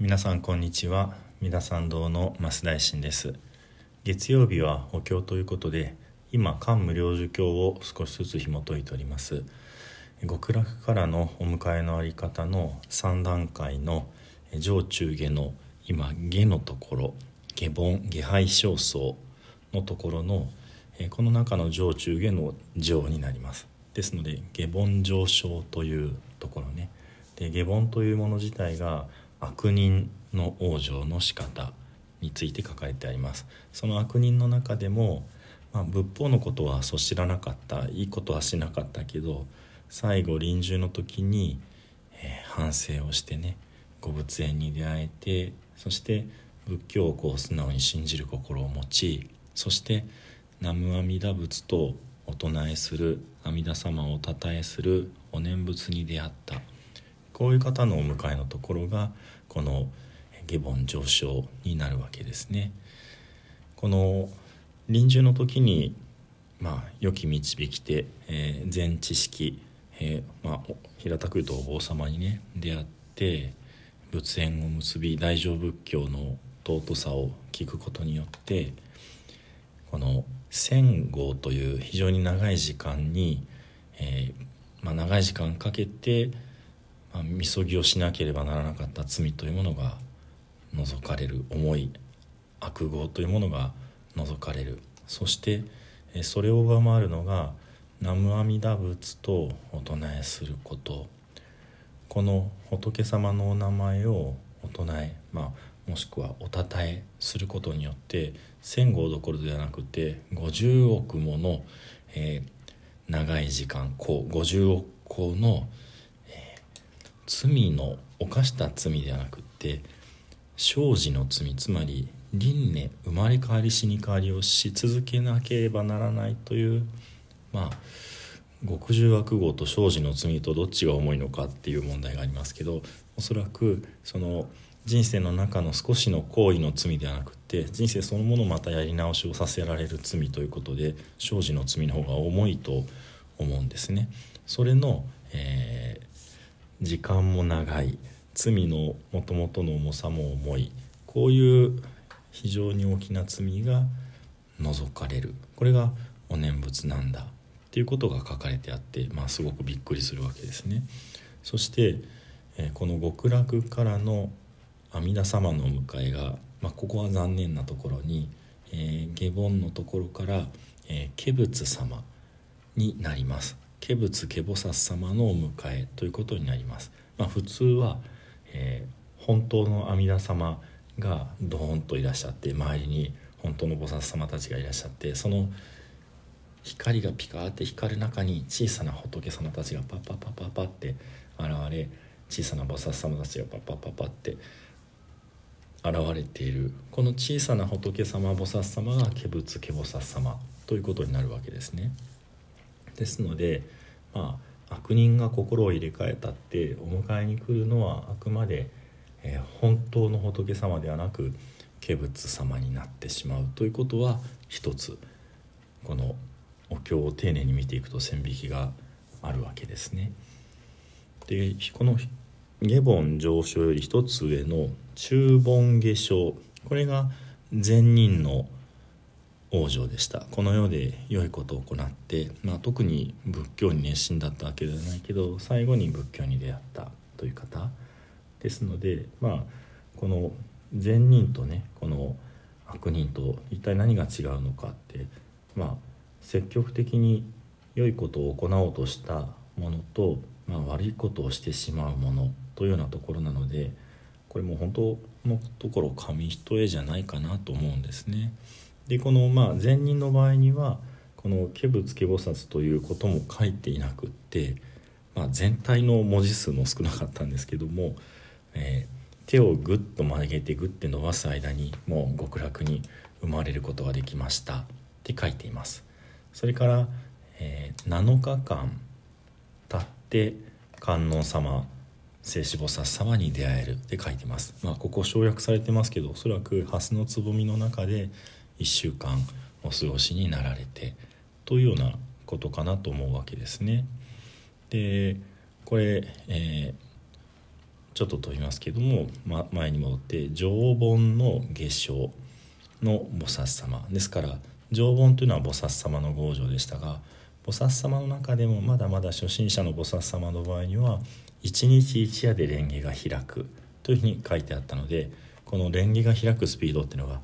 皆さんこんにちは。三田参道の増大臣です。月曜日はお経ということで今漢無量寿経を少しずつ紐解いております。極楽からのお迎えのあり方の3段階の上中下の今下のところ下凡下拝正層のところのこの中の上中下の上になります。ですので下凡上昇というところね。で下凡というもの自体が悪人の往生の仕方について書かれてあります。その悪人の中でも、まあ、仏法のことはそ知らなかったいいことはしなかったけど最後臨終の時に、えー、反省をしてねご仏縁に出会えてそして仏教をこう素直に信じる心を持ちそして南無阿弥陀仏とお唱えする阿弥陀様をたたえするお念仏に出会った。こういう方のお迎えのところがこの下凡上昇になるわけですね。この臨終の時にまあ良き導き手、えー、全知識、えー、まあ、平たく言うとお坊様にね出会って仏縁を結び大乗仏教の尊さを聞くことによってこの戦後という非常に長い時間に、えー、まあ、長い時間かけてまあ、みそぎをしなければならなかった罪というものが除かれる重い悪業というものが除かれる。そしてそれを上回るのが南無阿弥陀仏とお唱えすること。この仏様のお名前をお唱え、まあ、もしくはおたたえすることによって1,000号どころではなくて50億もの、えー、長い時間こう50億個の罪の犯した罪ではなくって生児の罪つまり輪廻生まれ変わり死に変わりをし続けなければならないというまあ極重悪号と生児の罪とどっちが重いのかっていう問題がありますけどおそらくその人生の中の少しの行為の罪ではなくって人生そのものをまたやり直しをさせられる罪ということで生児の罪の方が重いと思うんですね。それの、えー時間も長い罪のもともとの重さも重いこういう非常に大きな罪が除かれるこれがお念仏なんだっていうことが書かれてあって、まあ、すごくびっくりするわけですね。そして、この極楽からの阿弥陀様の迎えが、まあ、ここは残念なところに、えー、下凡のところから、えー、化仏様になります。化仏化菩薩様のお迎えということになります。まあ、普通は、えー、本当の阿弥陀様がドーンといらっしゃって周りに本当の菩薩様たちがいらっしゃってその光がピカーって光る中に小さな仏様たちがパッパッパッパッパって現れ小さな菩薩様たちがパッパッパッパって現れているこの小さな仏様菩薩様が化仏化菩薩様ということになるわけですね。ですのでまあ悪人が心を入れ替えたってお迎えに来るのはあくまで、えー、本当の仏様ではなく化仏様になってしまうということは一つこのお経を丁寧に見ていくと線引きがあるわけですね。でこの下凡上昇より一つ上の中凡下昇これが善人の往生でしたこの世で良いことを行って、まあ、特に仏教に熱心だったわけではないけど最後に仏教に出会ったという方ですのでまあこの善人とねこの悪人と一体何が違うのかってまあ積極的に良いことを行おうとしたものと、まあ、悪いことをしてしまうものというようなところなのでこれも本当のところ紙一重じゃないかなと思うんですね。でこのまあ善人の場合にはこの「化仏化菩薩」ということも書いていなくって、まあ、全体の文字数も少なかったんですけども、えー、手をグッと曲げてグッて伸ばす間にもう極楽に生まれることができました。って書いています。それから、えー、7日間経って観音様聖子菩薩様に出会えるって書いてます、まあ、ここ省略されてますけどおそらく蓮のつぼみの中で1週間お過ごしになられてというようなことかなと思うわけですね。でこれ、えー、ちょっと飛びますけども、ま、前に戻って常盆の下生の菩薩様ですから常盆というのは菩薩様の豪情でしたが菩薩様の中でもまだまだ初心者の菩薩様の場合には一日一夜で蓮華が開くというふうに書いてあったのでこの蓮華が開くスピードっていうのが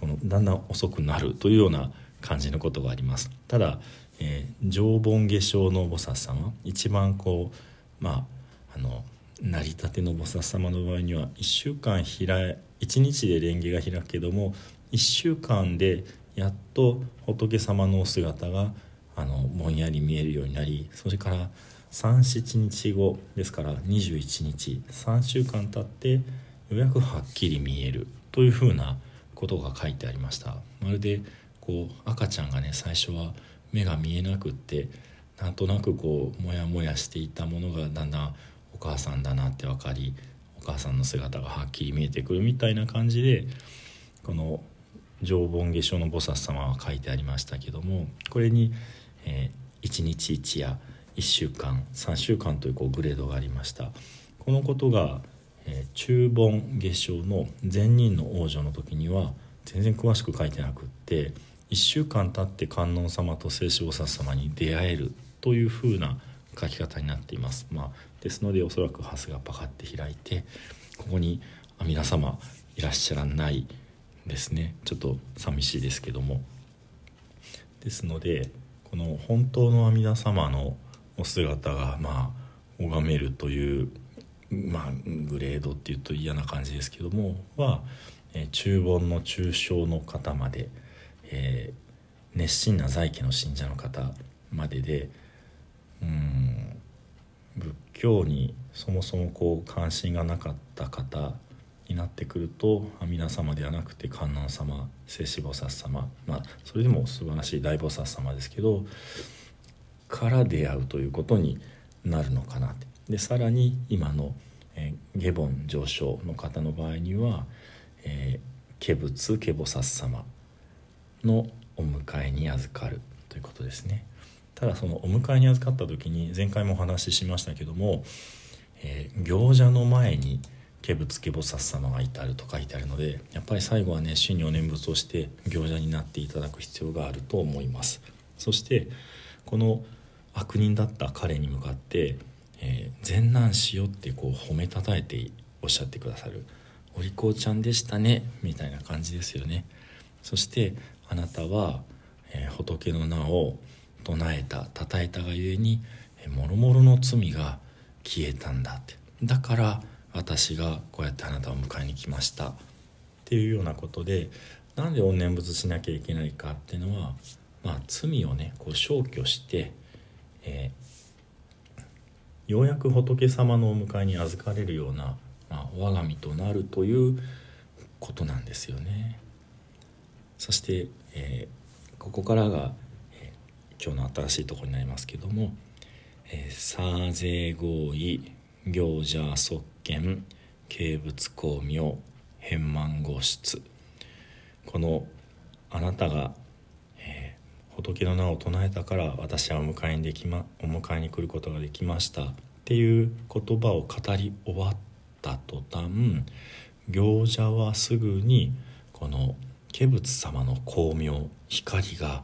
このだんだん遅くなるというような感じのことがあります。ただ、えー、常盆下生の菩薩様一番こうまああの成り立ての菩薩様の場合には1週間開1日で蓮華が開くけども1週間でやっと仏様のお姿があのぼんやり見えるようになりそれから37日後ですから21日3週間経ってようやくはっきり見えるというふうなことが書いてありました。まるでこう赤ちゃんがね最初は目が見えなくってなんとなくこうモヤモヤしていたものがだんだんお母さんだなって分かりお母さんの姿がはっきり見えてくるみたいな感じでこの常盆下生の菩薩様は書いてありましたけどもこれに、えー、1日1夜1週間3週間というこうグレードがありました。このことが、えー、中盆下生の善人の王女の時には全然詳しく書いてなくって1週間経って観音様と聖子菩薩様に出会えるというふうな書き方になっています、まあ、ですのでおそらくハスがパカって開いてここに阿弥陀様いらっしゃらないですね。ちょっと寂しいですけども。ですのでこの本当の阿弥陀様のお姿がまあ拝めるというまあグレードっていうと嫌な感じですけどもは、えー、中盆の中小の方まで、えー、熱心な在家の信者の方まででうん仏教にそもそもこう関心がなかった方になってくると阿弥陀様ではなくて観音様聖子菩薩様まあそれでも素晴らしい大菩薩様ですけどから出会うということになるのかなって。でさらに今の、えー、下凡上昇の方の場合には、えー、化仏化菩薩様のお迎えに預かるということですね。ただそのお迎えに預かった時に前回もお話ししましたけども、えー、行者の前に化仏化菩薩様が至ると書いてあるのでやっぱり最後はね主にお念仏をして行者になっていただく必要があると思います。そしてこの悪人だった彼に向かって「えー、善男子よ」ってこう褒めたたえておっしゃってくださる「お利口ちゃんでしたね」みたいな感じですよね。そしてあなたは、えー、仏の名を唱えた称えたがゆえにもろもろの罪が消えたんだって。だから私がこうやってあなたを迎えに来ました。っていうようなことでなんで怨念仏しなきゃいけないかっていうのは、まあ、罪をねこう消去して、えー、ようやく仏様のお迎えに預かれるような、まあ、我が身となるということなんですよね。そして、えー、ここからが、えー、今日の新しいところになりますけども「えー、サーゼ合意行者即見軽仏光明変満号室このあなたが、仏の名を唱えたから私はお迎えにでき、ま、お迎えに来ることができました。っていう言葉を語り終わった途端行者はすぐにこの化仏様の光明光が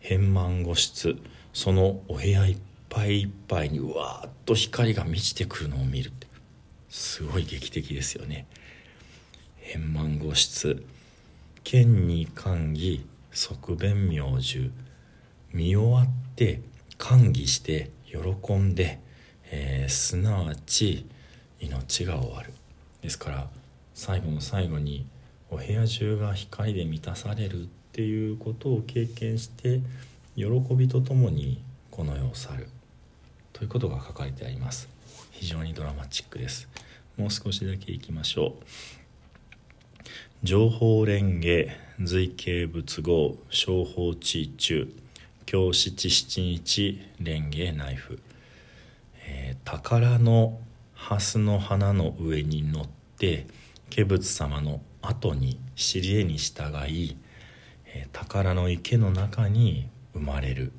変満号室そのお部屋いっぱいいっぱいにうわーっと光が満ちてくるのを見るって。すごい劇的ですよね。円満号室。剣に歓義側弁明寿見終わって歓喜して喜んで、えー、すなわち命が終わる。ですから最後の最後にお部屋中が光で満たされるっていうことを経験して喜びとともにこの世を去る。ということが書かれてあります。非常にドラマチックです。もう少しだけいきましょう。情報連芸随形仏号商法地中京七七日蓮華ナイフ、えー、宝の蓮の花の上に乗って化仏様の後に知恵に従い、えー、宝の池の中に生まれる。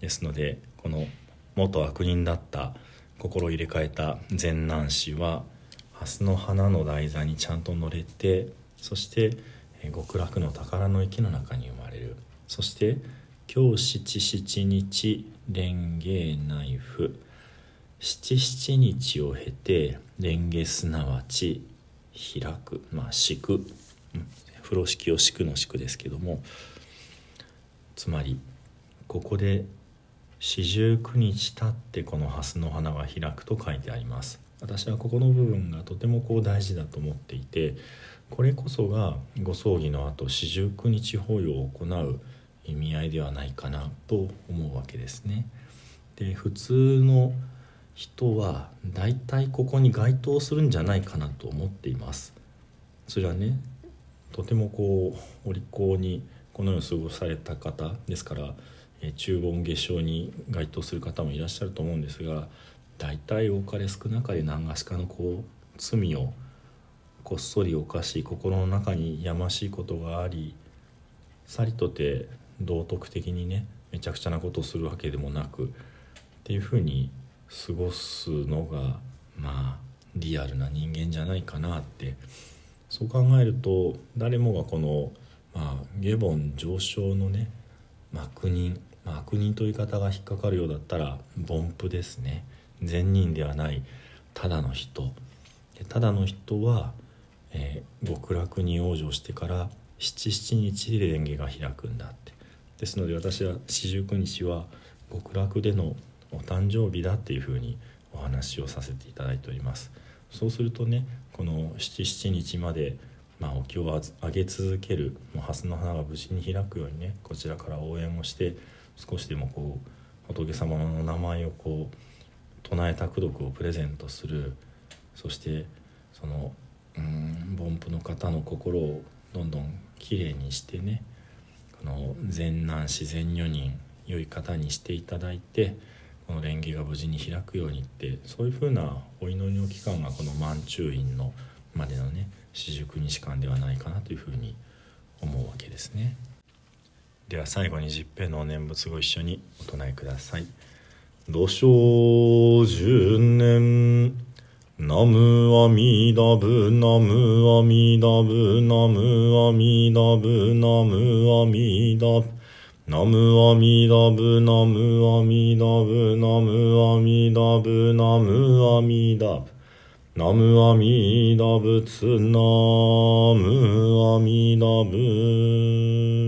ですのでこの元悪人だった心入れ替えた善男子は蓮の花の台座にちゃんと乗れてそして極楽の宝の池の中に生まれる。そして今日七七日蓮華ナイフ。七七日を経て蓮華すなわち開く。まあ敷く、風呂敷を敷くの敷くですけども。つまりここで四十九日経ってこの蓮の花が開くと書いてあります私はここの部分がとてもこう大事だと思っていてこれこそがご葬儀の後四十九日法要を行う意味合いではないかなと思うわけですね。で普通の人は大体ここに該当するんじゃないかなと思っています。それはねとてもこうお利口にこの世を過ごされた方ですから中盆下生に該当する方もいらっしゃると思うんですが大体多かれ少なかれ何がしかのこう罪をこっそり犯し心の中にやましいことがありさりとて道徳的にねめちゃくちゃなことをするわけでもなくっていうふうに過ごすのがまあリアルな人間じゃないかなって。そう考えると誰もがこの、まあ、下凡上昇のね悪人、まあ、悪人という言い方が引っかかるようだったら凡夫ですね。善人ではないただの人。ただの人は、えー、極楽に往生してから七七日で蓮華が開くんだって。ですので私は四十九日は極楽でのお誕生日だっていうふうにお話をさせていただいております。そうするとねこの七七日まで、まあ、お経をあげ続けるもう蓮の花が無事に開くようにねこちらから応援をして少しでもこう仏様の名前をこう唱えた功徳をプレゼントするそしてそのうん凡夫の方の心をどんどんきれいにしてねこの善男子善女人良い方にしていただいてこの蓮華が無事に開くようにってそういうふうなお祈りの期間がこの満中院のまでのね四十九日間ではないかなというふうに思うわけですね。では最後に十平のお念仏ご一緒にお唱えください。土生十年ナムアミダブナムアミダブナムアミダブナムアミダブナムアミダブナムアミダブナムアミダブナムアミダブナムアミダブツナムアミダブ